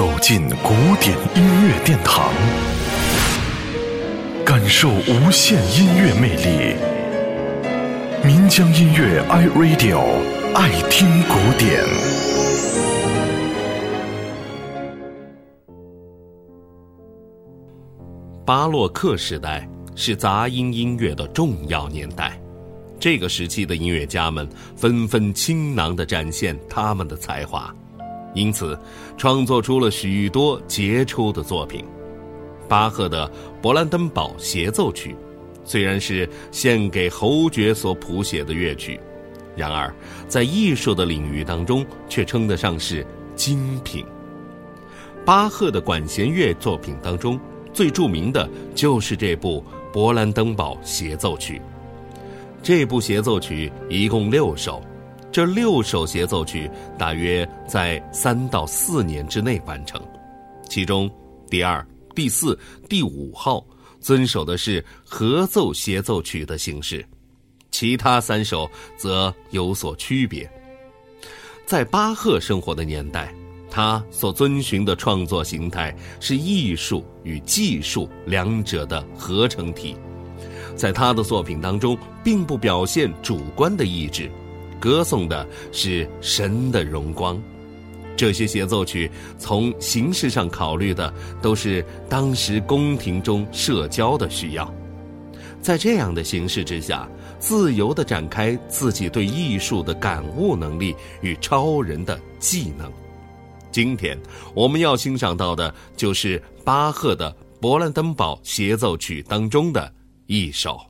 走进古典音乐殿堂，感受无限音乐魅力。民江音乐 iRadio 爱听古典。巴洛克时代是杂音音乐的重要年代，这个时期的音乐家们纷纷倾囊地展现他们的才华。因此，创作出了许多杰出的作品。巴赫的《勃兰登堡协奏曲》，虽然是献给侯爵所谱写的乐曲，然而在艺术的领域当中却称得上是精品。巴赫的管弦乐作品当中，最著名的就是这部《勃兰登堡协奏曲》。这部协奏曲一共六首。这六首协奏曲大约在三到四年之内完成，其中第二、第四、第五号遵守的是合奏协奏曲的形式，其他三首则有所区别。在巴赫生活的年代，他所遵循的创作形态是艺术与技术两者的合成体，在他的作品当中，并不表现主观的意志。歌颂的是神的荣光，这些协奏曲从形式上考虑的都是当时宫廷中社交的需要，在这样的形式之下，自由地展开自己对艺术的感悟能力与超人的技能。今天我们要欣赏到的就是巴赫的《勃兰登堡协奏曲》当中的一首。